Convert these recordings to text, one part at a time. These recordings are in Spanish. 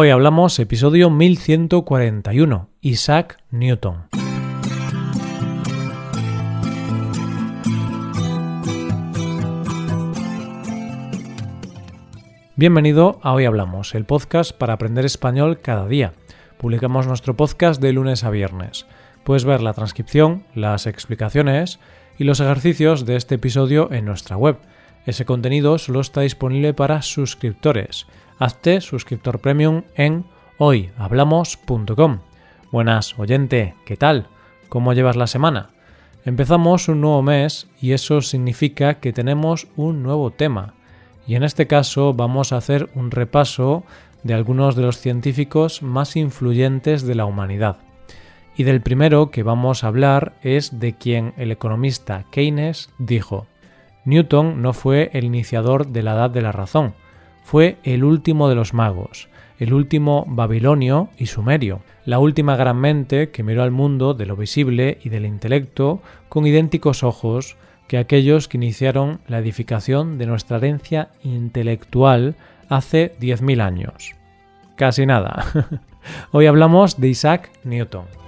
Hoy hablamos episodio 1141, Isaac Newton. Bienvenido a Hoy Hablamos, el podcast para aprender español cada día. Publicamos nuestro podcast de lunes a viernes. Puedes ver la transcripción, las explicaciones y los ejercicios de este episodio en nuestra web. Ese contenido solo está disponible para suscriptores hazte suscriptor premium en hoyhablamos.com. Buenas, oyente, ¿qué tal? ¿Cómo llevas la semana? Empezamos un nuevo mes y eso significa que tenemos un nuevo tema. Y en este caso vamos a hacer un repaso de algunos de los científicos más influyentes de la humanidad. Y del primero que vamos a hablar es de quien el economista Keynes dijo, Newton no fue el iniciador de la edad de la razón, fue el último de los magos, el último babilonio y sumerio, la última gran mente que miró al mundo de lo visible y del intelecto con idénticos ojos que aquellos que iniciaron la edificación de nuestra herencia intelectual hace 10.000 años. Casi nada. Hoy hablamos de Isaac Newton.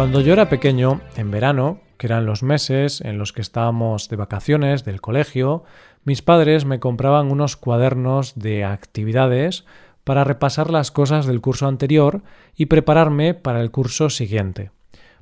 Cuando yo era pequeño, en verano, que eran los meses en los que estábamos de vacaciones del colegio, mis padres me compraban unos cuadernos de actividades para repasar las cosas del curso anterior y prepararme para el curso siguiente.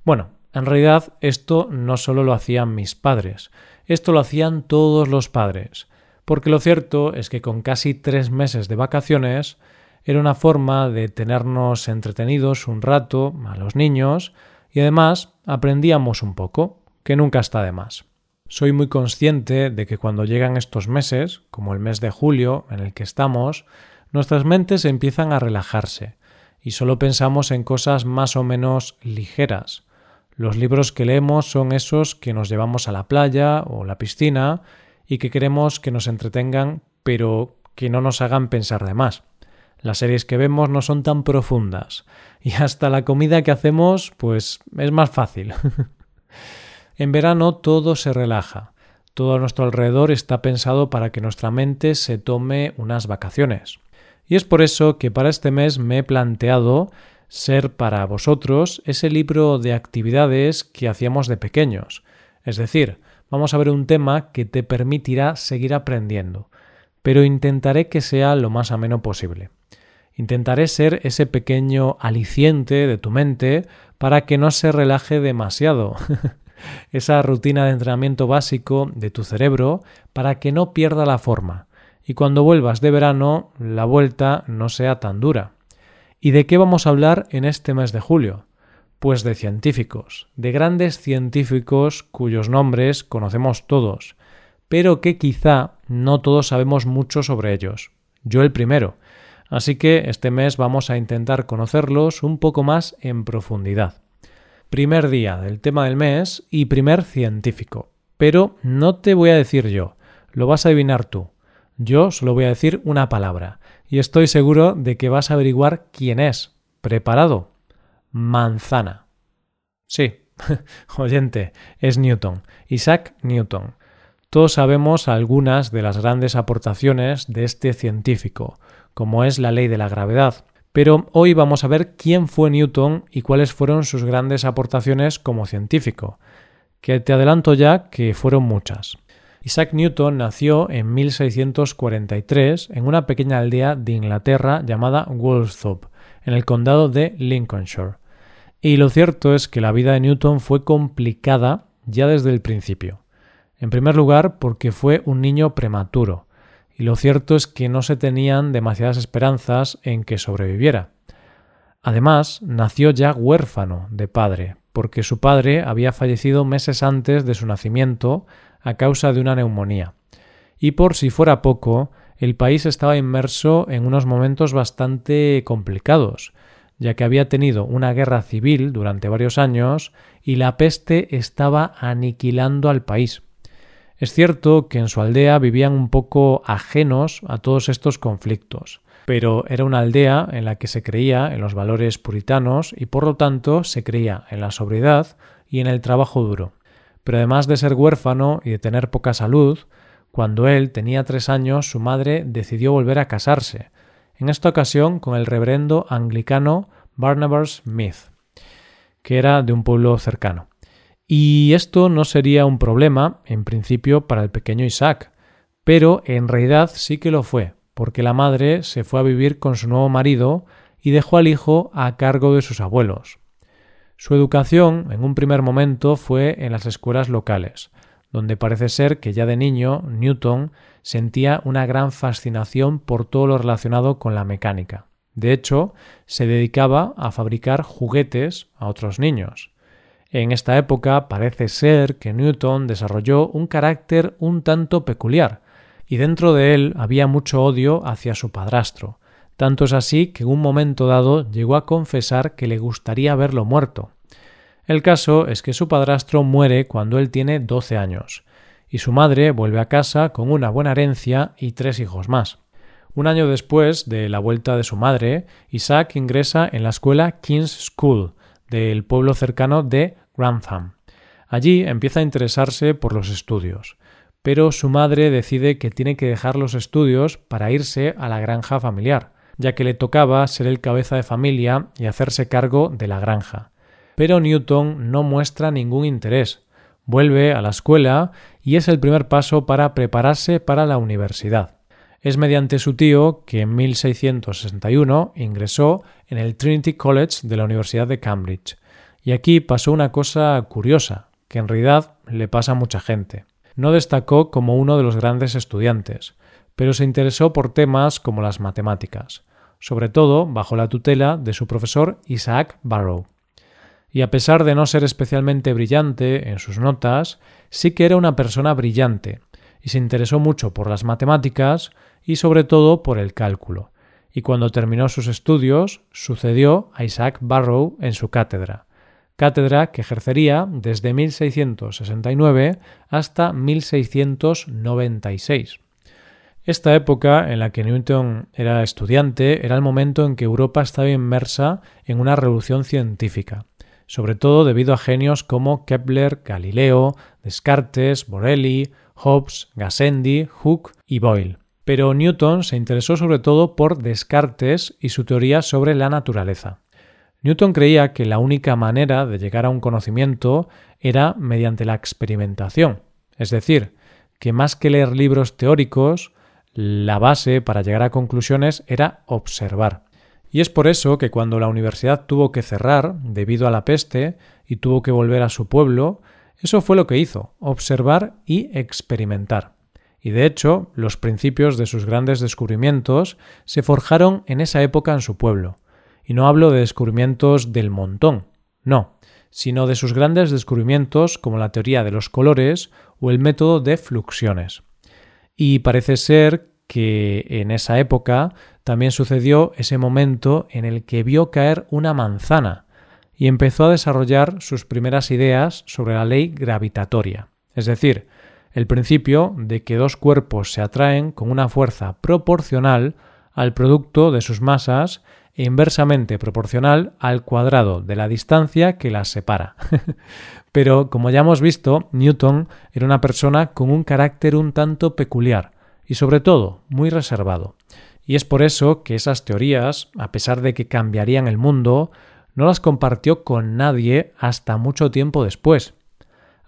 Bueno, en realidad esto no solo lo hacían mis padres, esto lo hacían todos los padres, porque lo cierto es que con casi tres meses de vacaciones era una forma de tenernos entretenidos un rato a los niños y además aprendíamos un poco, que nunca está de más. Soy muy consciente de que cuando llegan estos meses, como el mes de julio en el que estamos, nuestras mentes empiezan a relajarse y solo pensamos en cosas más o menos ligeras. Los libros que leemos son esos que nos llevamos a la playa o la piscina y que queremos que nos entretengan pero que no nos hagan pensar de más. Las series que vemos no son tan profundas y hasta la comida que hacemos pues es más fácil. en verano todo se relaja. Todo a nuestro alrededor está pensado para que nuestra mente se tome unas vacaciones. Y es por eso que para este mes me he planteado ser para vosotros ese libro de actividades que hacíamos de pequeños. Es decir, vamos a ver un tema que te permitirá seguir aprendiendo, pero intentaré que sea lo más ameno posible. Intentaré ser ese pequeño aliciente de tu mente para que no se relaje demasiado. Esa rutina de entrenamiento básico de tu cerebro para que no pierda la forma y cuando vuelvas de verano la vuelta no sea tan dura. ¿Y de qué vamos a hablar en este mes de julio? Pues de científicos, de grandes científicos cuyos nombres conocemos todos, pero que quizá no todos sabemos mucho sobre ellos. Yo el primero, Así que este mes vamos a intentar conocerlos un poco más en profundidad. Primer día del tema del mes y primer científico. Pero no te voy a decir yo, lo vas a adivinar tú. Yo solo voy a decir una palabra y estoy seguro de que vas a averiguar quién es. ¿Preparado? Manzana. Sí, oyente, es Newton, Isaac Newton. Todos sabemos algunas de las grandes aportaciones de este científico, como es la ley de la gravedad. Pero hoy vamos a ver quién fue Newton y cuáles fueron sus grandes aportaciones como científico, que te adelanto ya que fueron muchas. Isaac Newton nació en 1643 en una pequeña aldea de Inglaterra llamada Woolsthorpe, en el condado de Lincolnshire. Y lo cierto es que la vida de Newton fue complicada ya desde el principio. En primer lugar, porque fue un niño prematuro, y lo cierto es que no se tenían demasiadas esperanzas en que sobreviviera. Además, nació ya huérfano de padre, porque su padre había fallecido meses antes de su nacimiento a causa de una neumonía. Y por si fuera poco, el país estaba inmerso en unos momentos bastante complicados, ya que había tenido una guerra civil durante varios años y la peste estaba aniquilando al país. Es cierto que en su aldea vivían un poco ajenos a todos estos conflictos, pero era una aldea en la que se creía en los valores puritanos y por lo tanto se creía en la sobriedad y en el trabajo duro. Pero además de ser huérfano y de tener poca salud, Cuando él tenía tres años, su madre decidió volver a casarse, en esta ocasión con el reverendo anglicano Barnabas Smith, que era de un pueblo cercano. Y esto no sería un problema, en principio, para el pequeño Isaac, pero en realidad sí que lo fue, porque la madre se fue a vivir con su nuevo marido y dejó al hijo a cargo de sus abuelos. Su educación, en un primer momento, fue en las escuelas locales, donde parece ser que ya de niño Newton sentía una gran fascinación por todo lo relacionado con la mecánica. De hecho, se dedicaba a fabricar juguetes a otros niños. En esta época parece ser que Newton desarrolló un carácter un tanto peculiar, y dentro de él había mucho odio hacia su padrastro. Tanto es así que en un momento dado llegó a confesar que le gustaría verlo muerto. El caso es que su padrastro muere cuando él tiene doce años, y su madre vuelve a casa con una buena herencia y tres hijos más. Un año después de la vuelta de su madre, Isaac ingresa en la escuela King's School del pueblo cercano de Grantham. Allí empieza a interesarse por los estudios, pero su madre decide que tiene que dejar los estudios para irse a la granja familiar, ya que le tocaba ser el cabeza de familia y hacerse cargo de la granja pero Newton no muestra ningún interés. Vuelve a la escuela y es el primer paso para prepararse para la universidad. Es mediante su tío que en 1661 ingresó en el Trinity College de la Universidad de Cambridge. Y aquí pasó una cosa curiosa, que en realidad le pasa a mucha gente. No destacó como uno de los grandes estudiantes, pero se interesó por temas como las matemáticas, sobre todo bajo la tutela de su profesor Isaac Barrow y a pesar de no ser especialmente brillante en sus notas, sí que era una persona brillante, y se interesó mucho por las matemáticas y sobre todo por el cálculo, y cuando terminó sus estudios sucedió a Isaac Barrow en su cátedra, cátedra que ejercería desde 1669 hasta 1696. Esta época en la que Newton era estudiante era el momento en que Europa estaba inmersa en una revolución científica sobre todo debido a genios como Kepler, Galileo, Descartes, Borelli, Hobbes, Gassendi, Hooke y Boyle. Pero Newton se interesó sobre todo por Descartes y su teoría sobre la naturaleza. Newton creía que la única manera de llegar a un conocimiento era mediante la experimentación, es decir, que más que leer libros teóricos, la base para llegar a conclusiones era observar. Y es por eso que cuando la universidad tuvo que cerrar debido a la peste y tuvo que volver a su pueblo, eso fue lo que hizo, observar y experimentar. Y de hecho, los principios de sus grandes descubrimientos se forjaron en esa época en su pueblo. Y no hablo de descubrimientos del montón, no, sino de sus grandes descubrimientos como la teoría de los colores o el método de fluxiones. Y parece ser que en esa época también sucedió ese momento en el que vio caer una manzana y empezó a desarrollar sus primeras ideas sobre la ley gravitatoria, es decir, el principio de que dos cuerpos se atraen con una fuerza proporcional al producto de sus masas e inversamente proporcional al cuadrado de la distancia que las separa. Pero, como ya hemos visto, Newton era una persona con un carácter un tanto peculiar, y sobre todo muy reservado. Y es por eso que esas teorías, a pesar de que cambiarían el mundo, no las compartió con nadie hasta mucho tiempo después.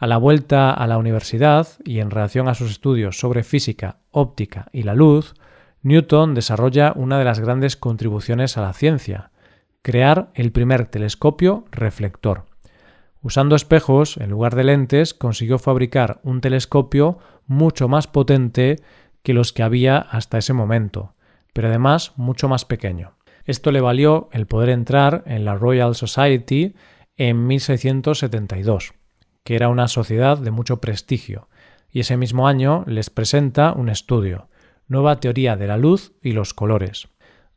A la vuelta a la universidad y en relación a sus estudios sobre física, óptica y la luz, Newton desarrolla una de las grandes contribuciones a la ciencia, crear el primer telescopio reflector. Usando espejos en lugar de lentes, consiguió fabricar un telescopio mucho más potente que los que había hasta ese momento, pero además mucho más pequeño. Esto le valió el poder entrar en la Royal Society en 1672, que era una sociedad de mucho prestigio, y ese mismo año les presenta un estudio, Nueva Teoría de la Luz y los Colores,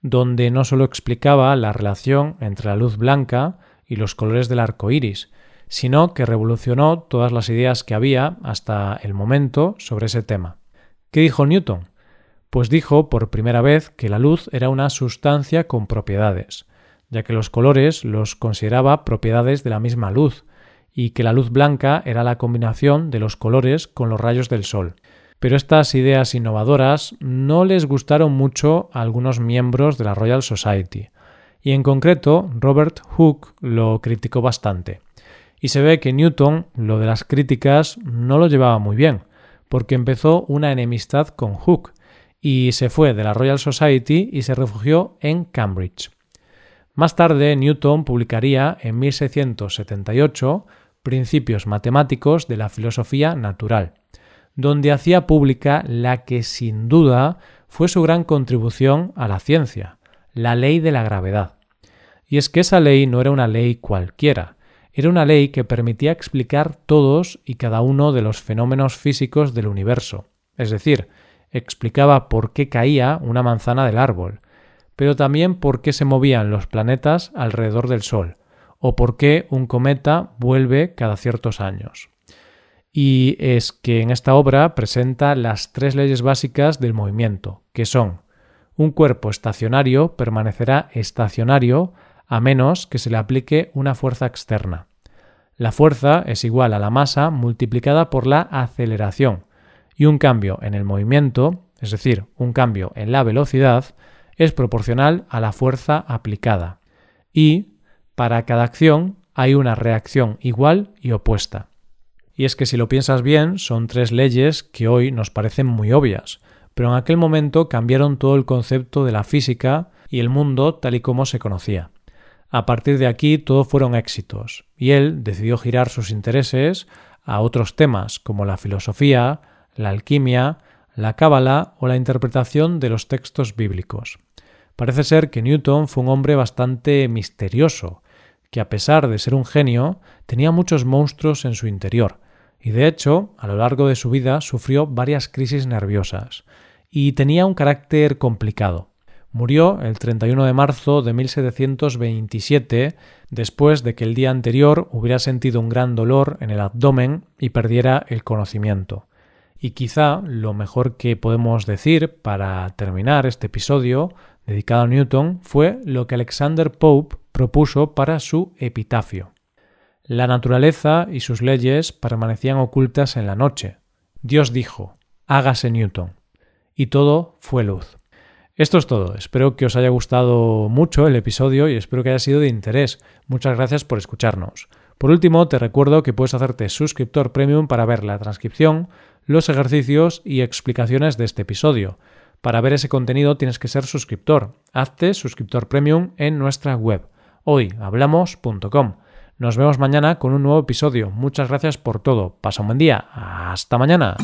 donde no solo explicaba la relación entre la luz blanca y los colores del arco iris, sino que revolucionó todas las ideas que había hasta el momento sobre ese tema. ¿Qué dijo Newton? Pues dijo por primera vez que la luz era una sustancia con propiedades, ya que los colores los consideraba propiedades de la misma luz, y que la luz blanca era la combinación de los colores con los rayos del sol. pero estas ideas innovadoras no les gustaron mucho a algunos miembros de la Royal Society, y en concreto Robert Hooke lo criticó bastante. Y se ve que Newton lo de las críticas no lo llevaba muy bien, porque empezó una enemistad con Hooke y se fue de la Royal Society y se refugió en Cambridge. Más tarde, Newton publicaría en 1678 Principios matemáticos de la filosofía natural, donde hacía pública la que sin duda fue su gran contribución a la ciencia, la ley de la gravedad. Y es que esa ley no era una ley cualquiera, era una ley que permitía explicar todos y cada uno de los fenómenos físicos del universo, es decir, explicaba por qué caía una manzana del árbol, pero también por qué se movían los planetas alrededor del Sol, o por qué un cometa vuelve cada ciertos años y es que en esta obra presenta las tres leyes básicas del movimiento, que son un cuerpo estacionario permanecerá estacionario a menos que se le aplique una fuerza externa. La fuerza es igual a la masa multiplicada por la aceleración, y un cambio en el movimiento, es decir, un cambio en la velocidad, es proporcional a la fuerza aplicada. Y, para cada acción, hay una reacción igual y opuesta. Y es que si lo piensas bien, son tres leyes que hoy nos parecen muy obvias, pero en aquel momento cambiaron todo el concepto de la física y el mundo tal y como se conocía. A partir de aquí todo fueron éxitos, y él decidió girar sus intereses a otros temas como la filosofía, la alquimia, la cábala o la interpretación de los textos bíblicos. Parece ser que Newton fue un hombre bastante misterioso, que a pesar de ser un genio, tenía muchos monstruos en su interior, y de hecho, a lo largo de su vida sufrió varias crisis nerviosas, y tenía un carácter complicado. Murió el 31 de marzo de 1727, después de que el día anterior hubiera sentido un gran dolor en el abdomen y perdiera el conocimiento. Y quizá lo mejor que podemos decir para terminar este episodio dedicado a Newton fue lo que Alexander Pope propuso para su epitafio. La naturaleza y sus leyes permanecían ocultas en la noche. Dios dijo, hágase Newton. Y todo fue luz. Esto es todo. Espero que os haya gustado mucho el episodio y espero que haya sido de interés. Muchas gracias por escucharnos. Por último, te recuerdo que puedes hacerte suscriptor premium para ver la transcripción, los ejercicios y explicaciones de este episodio. Para ver ese contenido tienes que ser suscriptor. Hazte suscriptor premium en nuestra web hoyhablamos.com. Nos vemos mañana con un nuevo episodio. Muchas gracias por todo. Pasa un buen día. Hasta mañana.